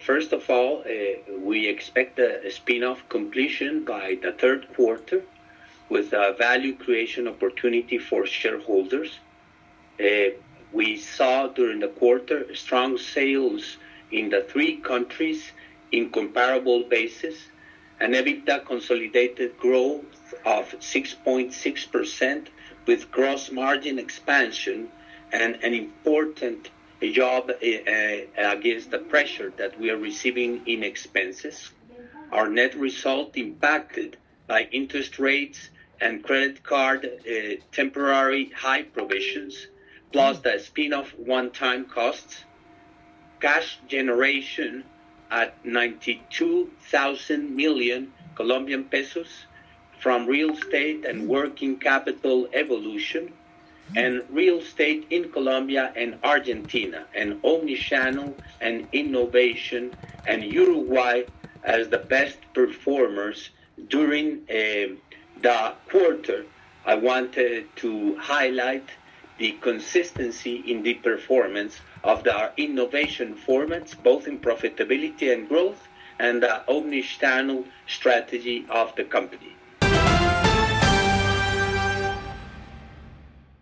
first of all, uh, we expect a spin-off completion by the third quarter with a value creation opportunity for shareholders. Uh, we saw during the quarter strong sales in the three countries in comparable basis, an EBITDA consolidated growth of 6.6% with gross margin expansion and an important job eh, eh, against the pressure that we are receiving in expenses. Our net result impacted by interest rates and credit card eh, temporary high provisions, plus the spin-off one-time costs. Cash generation at 92,000 million Colombian pesos from real estate and working capital evolution, Mm-hmm. and real estate in Colombia and Argentina, and omni-channel and innovation, and Uruguay as the best performers during eh, the quarter. I wanted to highlight the consistency in the performance of the innovation formats, both in profitability and growth, and the omni-channel strategy of the company.